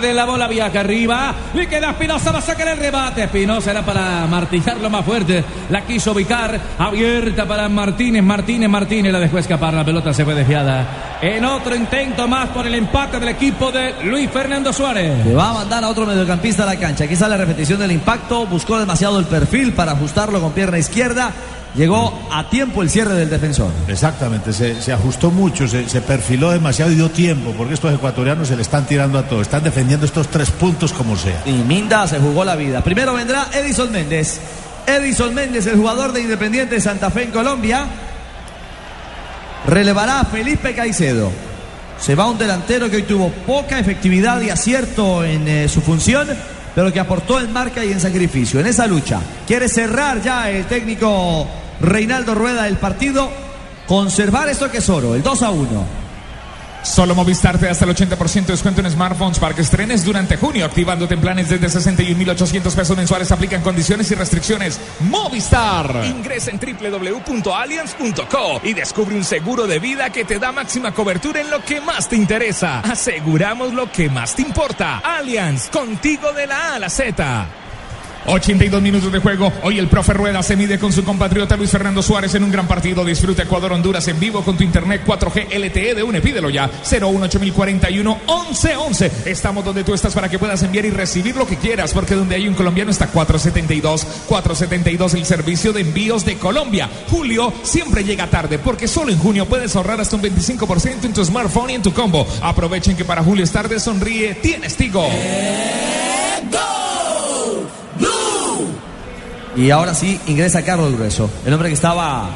de la bola viaja arriba. Y queda Espinosa va a sacar el rebate. Espinosa era para martillarlo más fuerte. La quiso ubicar. Abierta para Martínez Martínez Martínez. La dejó escapar. La pelota se fue desviada. En otro intento más por el empate del equipo de Luis Fernando Suárez. Le va a mandar a otro mediocampista a la cancha. Aquí sale la repetición del impacto. Buscó demasiado el perfil para ajustarlo con pierna izquierda Llegó a tiempo el cierre del defensor. Exactamente, se, se ajustó mucho, se, se, perfiló demasiado y dio tiempo, porque estos ecuatorianos se le están tirando a todo, están defendiendo estos tres puntos como sea. Y Minda se jugó la vida. Primero vendrá Edison Méndez. Edison Méndez, el jugador de Independiente Santa Fe en Colombia, relevará a Felipe Caicedo. Se va un delantero que hoy tuvo poca efectividad y acierto en eh, su función pero que aportó en marca y en sacrificio. En esa lucha quiere cerrar ya el técnico Reinaldo Rueda el partido, conservar esto que es oro, el 2 a 1. Solo Movistar te da hasta el 80% de descuento en smartphones para que estrenes durante junio, activándote en planes desde 61.800 pesos mensuales. Aplican condiciones y restricciones. Movistar. Ingresa en www.allianz.co y descubre un seguro de vida que te da máxima cobertura en lo que más te interesa. Aseguramos lo que más te importa. Allianz, contigo de la A a la Z. 82 minutos de juego. Hoy el profe Rueda se mide con su compatriota Luis Fernando Suárez en un gran partido. Disfruta Ecuador-Honduras en vivo con tu internet 4G LTE de UNE. Pídelo ya. 01841 1111. Estamos donde tú estás para que puedas enviar y recibir lo que quieras. Porque donde hay un colombiano está 472. 472 el servicio de envíos de Colombia. Julio siempre llega tarde porque solo en junio puedes ahorrar hasta un 25% en tu smartphone y en tu combo. Aprovechen que para Julio es tarde. Sonríe. Tienes Tigo. Y ahora sí ingresa Carlos Grueso, el hombre que estaba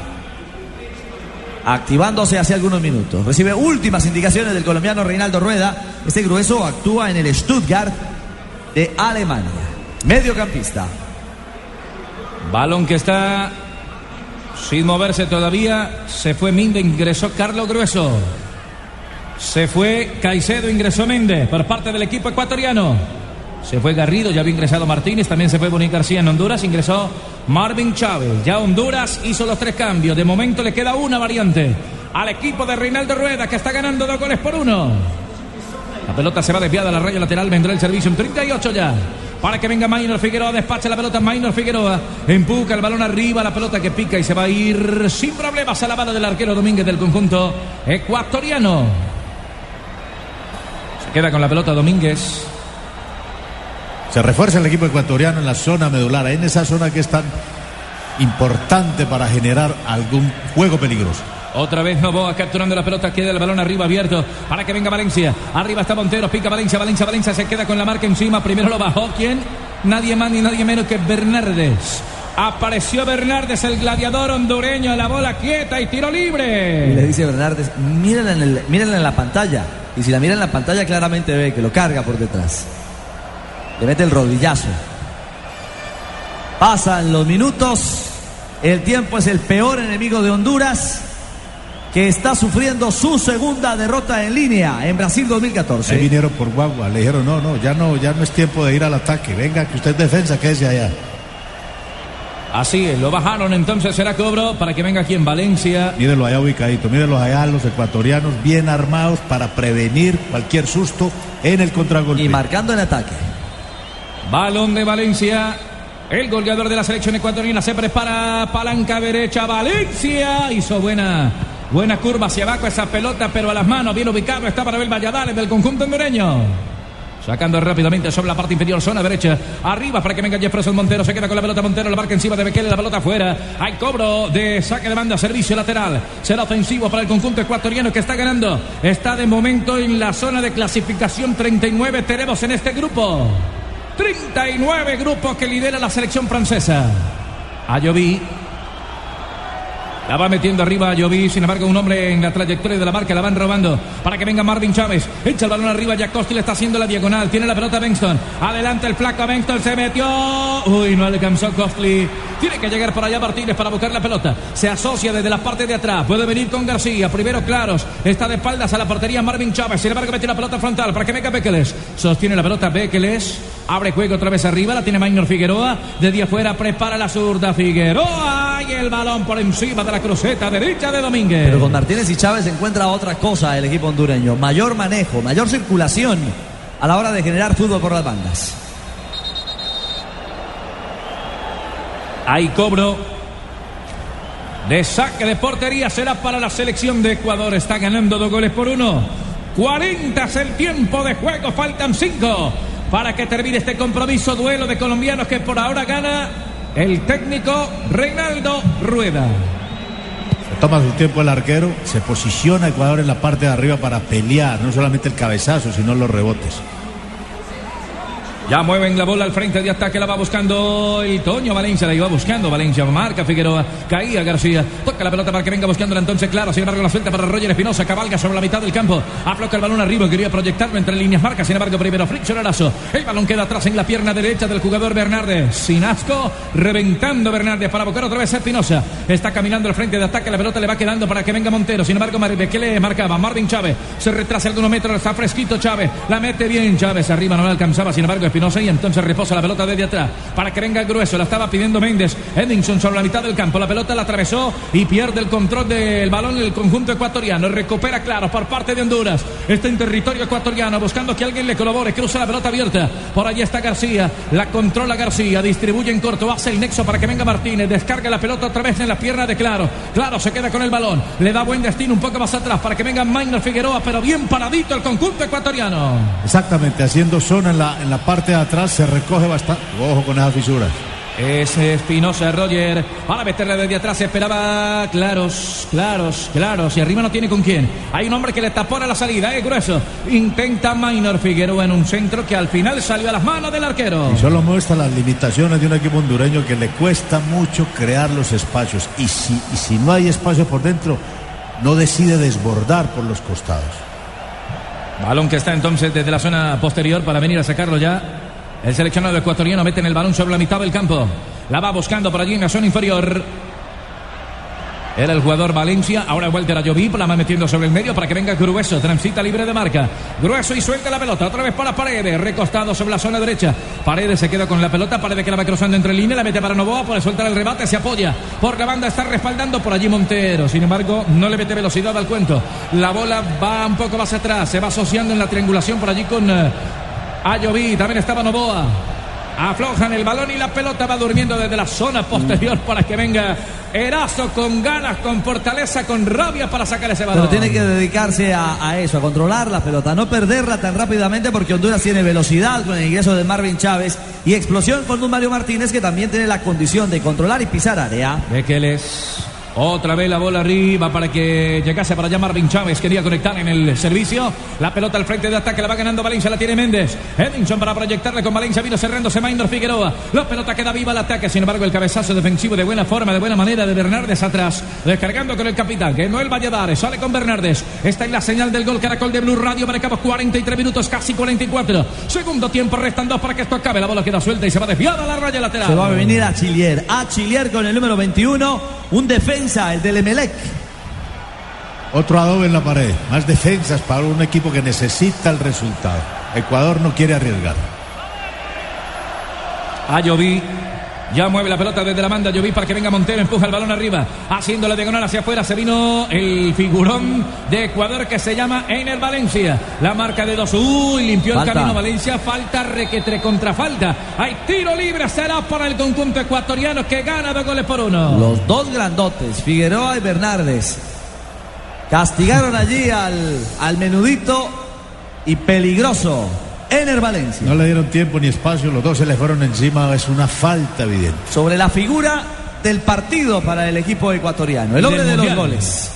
activándose hace algunos minutos. Recibe últimas indicaciones del colombiano Reinaldo Rueda. Este Grueso actúa en el Stuttgart de Alemania. Mediocampista. Balón que está sin moverse todavía. Se fue Minde, ingresó Carlos Grueso. Se fue Caicedo, ingresó Méndez por parte del equipo ecuatoriano. Se fue Garrido, ya había ingresado Martínez, también se fue Bonín García en Honduras, ingresó Marvin Chávez. Ya Honduras hizo los tres cambios. De momento le queda una variante al equipo de Reinaldo Rueda que está ganando dos goles por uno. La pelota se va desviada a la raya lateral, vendrá el servicio en 38 ya. Para que venga Maynor Figueroa, despacha la pelota Maynor Figueroa, empuja el balón arriba, la pelota que pica y se va a ir sin problemas a la mano del arquero Domínguez del conjunto ecuatoriano. Se queda con la pelota Domínguez. Se refuerza el equipo ecuatoriano en la zona medular, en esa zona que es tan importante para generar algún juego peligroso. Otra vez Novoa capturando la pelota, queda el balón arriba abierto para que venga Valencia. Arriba está Montero, pica Valencia, Valencia, Valencia se queda con la marca encima. Primero lo bajó. ¿Quién? Nadie más ni nadie menos que Bernardes. Apareció Bernardes, el gladiador hondureño, la bola quieta y tiro libre. Y le dice Bernardes, mírenla en, el, mírenla en la pantalla. Y si la mira en la pantalla, claramente ve que lo carga por detrás. Le mete el rodillazo. Pasan los minutos. El tiempo es el peor enemigo de Honduras que está sufriendo su segunda derrota en línea en Brasil 2014. Ahí vinieron por guagua, le dijeron, no, no, ya no, ya no es tiempo de ir al ataque, venga, que usted es defensa, quédese allá. Así es, lo bajaron, entonces será cobro para que venga aquí en Valencia. Mírenlo allá ubicadito, mírenlos allá, los ecuatorianos bien armados para prevenir cualquier susto en el contragolpe. Y marcando el ataque. Balón de Valencia. El goleador de la selección ecuatoriana se prepara. Palanca derecha. Valencia. Hizo buena. Buena curva hacia abajo esa pelota, pero a las manos, bien ubicado, está para ver Valladares del conjunto hondureño. Sacando rápidamente sobre la parte inferior, zona derecha. Arriba para que venga Jefferson Montero. Se queda con la pelota Montero. La marca encima de Bekele. La pelota afuera. Hay cobro de saque de banda. Servicio lateral. Será ofensivo para el conjunto ecuatoriano que está ganando. Está de momento en la zona de clasificación 39. Tenemos en este grupo. 39 grupos que lidera la selección francesa. Ayoví. La va metiendo arriba Jovi. Sin embargo, un hombre en la trayectoria de la marca la van robando para que venga Marvin Chávez. Echa el balón arriba. Jacosti le está haciendo la diagonal. Tiene la pelota Benston. Adelante el flaco Benston. Se metió. Uy, no alcanzó Costly. Tiene que llegar por allá Martínez para buscar la pelota. Se asocia desde la parte de atrás. Puede venir con García. Primero Claros. Está de espaldas a la portería Marvin Chávez. Sin embargo, mete la pelota frontal para que venga Bekeles. Sostiene la pelota Bekeles. Abre juego otra vez arriba. La tiene Maynor Figueroa. Desde afuera prepara la zurda Figueroa. Y el balón por encima de la cruceta derecha de Domínguez. Pero con Martínez y Chávez se encuentra otra cosa el equipo hondureño. Mayor manejo, mayor circulación a la hora de generar fútbol por las bandas. Hay cobro de saque de portería. Será para la selección de Ecuador. Está ganando dos goles por uno. 40 es el tiempo de juego. Faltan cinco para que termine este compromiso. Duelo de colombianos que por ahora gana el técnico Reinaldo Rueda. Toma su tiempo el arquero, se posiciona Ecuador en la parte de arriba para pelear, no solamente el cabezazo, sino los rebotes. Ya mueven la bola al frente de ataque, la va buscando el Toño Valencia, la iba buscando Valencia, marca Figueroa, caía García, toca la pelota para que venga buscándola entonces claro, sin embargo la suelta para Roger Espinosa, cabalga sobre la mitad del campo, afloca el balón arriba, quería proyectarlo entre líneas marcas, sin embargo primero friccionarazo, el balón queda atrás en la pierna derecha del jugador Bernardes, sin asco, reventando Bernardes para buscar otra vez a Espinosa, está caminando al frente de ataque, la pelota le va quedando para que venga Montero, sin embargo que le marcaba? Marvin Chávez, se retrasa algunos metros, está fresquito Chávez, la mete bien Chávez, arriba no le alcanzaba, sin embargo Espinosa y entonces reposa la pelota desde atrás para que venga grueso. La estaba pidiendo Méndez. Edinson sobre la mitad del campo. La pelota la atravesó y pierde el control del balón el conjunto ecuatoriano. Recupera claro por parte de Honduras. Está en territorio ecuatoriano buscando que alguien le colabore. Cruza la pelota abierta. Por allí está García. La controla García. Distribuye en corto. Hace el nexo para que venga Martínez. Descarga la pelota otra vez en la pierna de Claro. Claro se queda con el balón. Le da buen destino un poco más atrás para que venga Maynard Figueroa. Pero bien paradito el conjunto ecuatoriano. Exactamente, haciendo zona en la, en la parte de atrás, se recoge bastante. Ojo con esas fisuras. Es Espinosa Roger. Para meterle desde atrás. Se esperaba claros, claros, claros. Y arriba no tiene con quién. Hay un hombre que le tapona la salida. Es grueso. Intenta Maynor Figueroa en un centro que al final salió a las manos del arquero. Y solo muestra las limitaciones de un equipo hondureño que le cuesta mucho crear los espacios. Y si, y si no hay espacio por dentro, no decide desbordar por los costados. Balón que está entonces desde la zona posterior para venir a sacarlo ya. El seleccionado ecuatoriano mete en el balón sobre la mitad del campo. La va buscando por allí en la zona inferior. Era el jugador Valencia. Ahora vuelta a Joví. La va metiendo sobre el medio para que venga Grueso. Transita libre de marca. Grueso y suelta la pelota. Otra vez para Paredes. Recostado sobre la zona derecha. Paredes se queda con la pelota. Paredes que la va cruzando entre líneas. La mete para Novoa. Puede soltar el rebate. Se apoya. Por la banda está respaldando por allí Montero. Sin embargo, no le mete velocidad al cuento. La bola va un poco más atrás. Se va asociando en la triangulación por allí con uh, Ayoví. También estaba Novoa. Aflojan el balón y la pelota va durmiendo desde la zona posterior para que venga Erazo con ganas, con fortaleza, con rabia para sacar ese balón. Pero tiene que dedicarse a, a eso, a controlar la pelota, no perderla tan rápidamente porque Honduras tiene velocidad con el ingreso de Marvin Chávez y explosión con un Mario Martínez que también tiene la condición de controlar y pisar área. Bekeles. Otra vez la bola arriba para que llegase para allá Marvin Chávez. Quería conectar en el servicio. La pelota al frente de ataque la va ganando Valencia. La tiene Méndez. Edinson para proyectarle con Valencia. Vino cerrándose Maynor Figueroa. La pelota queda viva al ataque. Sin embargo, el cabezazo defensivo de buena forma, de buena manera de Bernardes atrás. Descargando con el capitán, que Noel Valladares. Sale con Bernardes. Está en la señal del gol Caracol de Blue Radio. Marcamos 43 minutos, casi 44. Segundo tiempo, restan dos para que esto acabe. La bola queda suelta y se va desviada a la raya lateral. Se va a venir a Chilier. A Chilier con el número 21. Un defensa, el del Emelec. Otro adobe en la pared. Más defensas para un equipo que necesita el resultado. Ecuador no quiere arriesgar. Ayoví. Ya mueve la pelota desde la banda. Lloví para que venga Montero. Empuja el balón arriba. Haciendo la diagonal hacia afuera. Se vino el figurón de Ecuador que se llama Einer Valencia. La marca de dos. Uy, limpió Falta. el camino Valencia. Falta requetre contra falta. Hay tiro libre. Será para el conjunto ecuatoriano que gana dos goles por uno. Los dos grandotes, Figueroa y Bernardes, castigaron allí al, al menudito y peligroso Ener Valencia. No le dieron tiempo ni espacio, los dos se le fueron encima, es una falta evidente. Sobre la figura del partido para el equipo ecuatoriano, el hombre de los goles.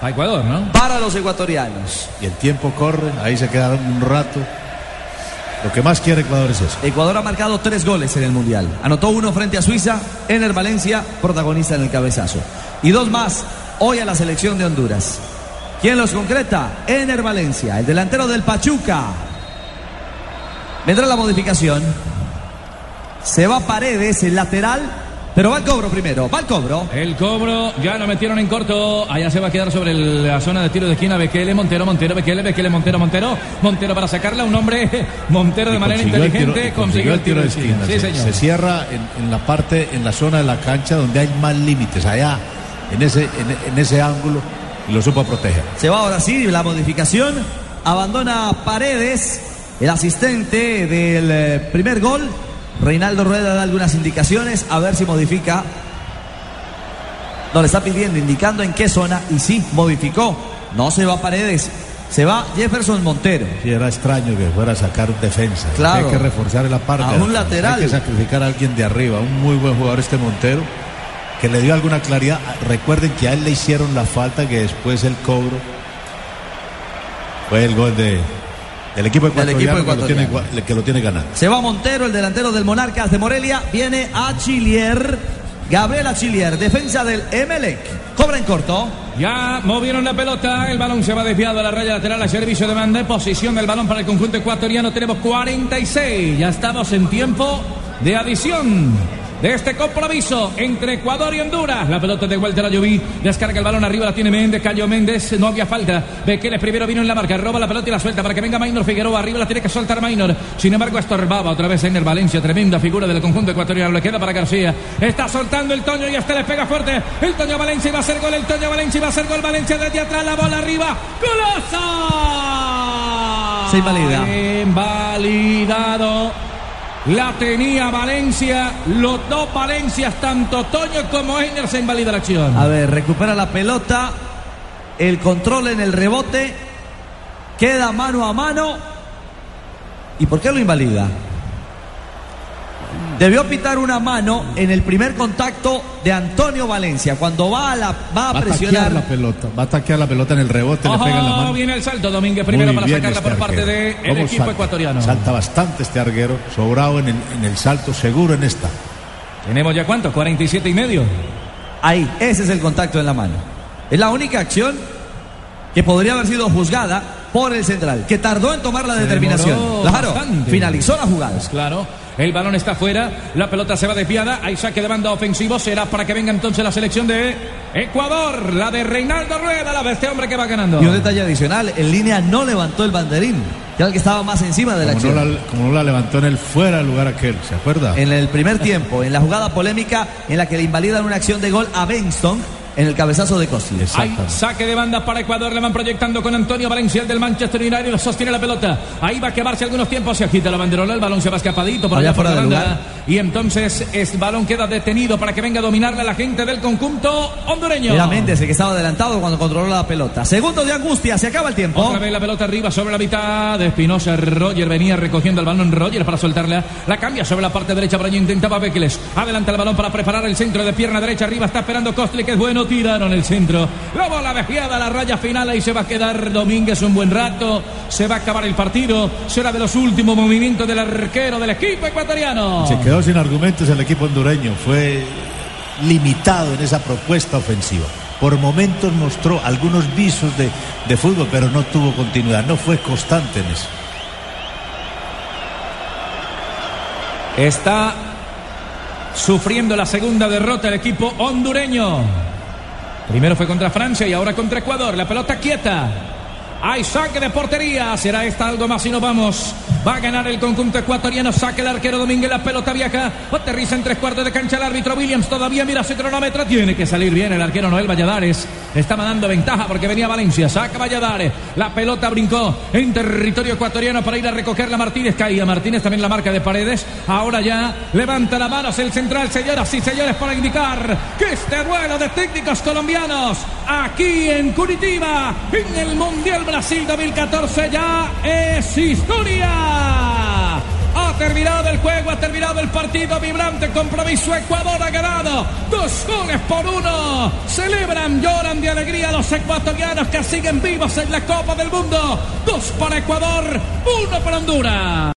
Para Ecuador, ¿no? Para los ecuatorianos. Y el tiempo corre, ahí se quedaron un rato. Lo que más quiere Ecuador es eso. Ecuador ha marcado tres goles en el Mundial. Anotó uno frente a Suiza, Ener Valencia, protagonista en el cabezazo. Y dos más hoy a la selección de Honduras. ¿Quién los concreta? Ener Valencia, el delantero del Pachuca. Vendrá la modificación. Se va Paredes, el lateral. Pero va el cobro primero, va el cobro. El cobro, ya lo metieron en corto. Allá se va a quedar sobre el- la zona de tiro de esquina. Bekele, Montero, Montero, Bekele, Bekele, Montero, Montero. Montero para sacarla. Un hombre, Montero de Y manera consiguió el tiro- inteligente, consiguió el tiro de esquina. Sí, Se- señor. Se cierra en, en la parte, en la zona de la cancha donde hay más límites, allá, en ese, en, en ese ángulo, y lo supo proteger. Se va ahora sí la modificación. Abandona Paredes, el asistente del eh, primer gol. Reinaldo Rueda da algunas indicaciones. A ver si modifica. No le está pidiendo, indicando en qué zona. Y sí, modificó. No se va Paredes. Se va Jefferson Montero. Sí, era extraño que fuera a sacar un defensa. Claro. Hay que reforzar la parte. A un lateral. Hay que sacrificar a alguien de arriba. Un muy buen jugador este Montero. Que le dio alguna claridad. Recuerden que a él le hicieron la falta que después el cobro fue el gol de, del equipo Del ecuatoriano, equipo que, lo tiene, ecuatoriano. que lo tiene ganando. Se va Montero, el delantero del Monarcas de Morelia. Viene Achillier. Gabriel Achillier, defensa del Emelec. Cobra en corto. Ya movieron la pelota, el balón se va desviado a la raya lateral a servicio de manda, posición del balón para el conjunto ecuatoriano, tenemos 46, ya estamos en tiempo de adición de este compromiso entre Ecuador y Honduras. La pelota de vuelta la Lloví, descarga el balón arriba, la tiene Méndez, cayó Méndez, no había falta. Bekele primero vino en la marca, roba la pelota y la suelta para que venga Maynor Figueroa, arriba la tiene que soltar Maynor. Sin embargo, estorbaba otra vez Ener Valencia, tremenda figura del conjunto ecuatoriano, le queda para García. Está soltando el Toño y este le pega fuerte. El Toño Valencia va a hacer gol, el Toño Valencia va a hacer gol, Valencia desde atrás, la bola arriba. ¡Golazo! Se invalida. Invalidado. La tenía Valencia, los dos Valencias, tanto Toño como Einer se invalida la acción. A ver, recupera la pelota. El control en el rebote. Queda mano a mano. ¿Y por qué lo invalida? Debió pitar una mano en el primer contacto de Antonio Valencia. Cuando va a, la, va a Va a presionar. la pelota, va a taquear la pelota en el rebote, le pega en la Ojo, mano. viene el salto Domínguez primero Muy para sacarla este por parte del ¿Cómo equipo salta? ecuatoriano. Salta bastante este arguero, sobrado en el, en el salto, seguro en esta. Tenemos ya cuánto, 47 y medio. Ahí, ese es el contacto en la mano. Es la única acción que podría haber sido juzgada por el central, que tardó en tomar la Se determinación. Claro, bastante. finalizó la jugada. Pues claro, el balón está fuera, la pelota se va desviada, hay saque de banda ofensivo, será para que venga entonces la selección de Ecuador, la de Reinaldo Rueda, la de este hombre que va ganando. Y un detalle adicional, en línea no levantó el banderín, era el que estaba más encima de la Como no, acción. la, como no la levantó en el fuera del lugar aquel, ¿se acuerda? En el primer tiempo, en la jugada polémica en la que le invalidan una acción de gol a Benston en el cabezazo de Costi. Hay saque de banda para Ecuador, le van proyectando con Antonio Valencia, el del Manchester United, sostiene la pelota. Ahí va a quemarse algunos tiempos, se agita la banderola, el balón se va escapadito por Allá fuera la de banda. lugar. Y entonces el balón queda detenido para que venga a dominarle a la gente del conjunto hondureño. Era Méndez el que estaba adelantado cuando controló la pelota. Segundo de angustia, se acaba el tiempo. Otra vez la pelota arriba sobre la mitad de Espinosa. Roger venía recogiendo el balón. Roger para soltarla. La cambia sobre la parte derecha. Pero intentaba Bekeles. Adelanta el balón para preparar el centro de pierna derecha. Arriba está esperando Costly, que es bueno. Tiraron el centro. La bola desviada a la raya final. Ahí se va a quedar Domínguez un buen rato. Se va a acabar el partido. Será de los últimos movimientos del arquero del equipo ecuatoriano. Se quedó sin argumentos el equipo hondureño, fue limitado en esa propuesta ofensiva. Por momentos mostró algunos visos de, de fútbol, pero no tuvo continuidad, no fue constante en eso. Está sufriendo la segunda derrota el equipo hondureño. Primero fue contra Francia y ahora contra Ecuador. La pelota quieta. Hay saque de portería. ¿Será esta algo más y nos vamos? Va a ganar el conjunto ecuatoriano. Saque el arquero Domínguez. La pelota viaja. Aterriza en tres cuartos de cancha el árbitro Williams. Todavía mira su cronómetro. Tiene que salir bien el arquero Noel Valladares. Está mandando ventaja porque venía Valencia. Saca Valladares. La pelota brincó en territorio ecuatoriano para ir a recogerla Martínez. Caía Martínez también la marca de paredes. Ahora ya levanta la mano el central, señoras y señores, para indicar que este duelo de técnicos colombianos aquí en Curitiba, en el Mundial Brasil 2014, ya es historia. Ha terminado el juego, ha terminado el partido, vibrante compromiso. Ecuador ha ganado dos goles por uno. Celebran, lloran de alegría los ecuatorianos que siguen vivos en la Copa del Mundo. Dos para Ecuador, uno para Honduras.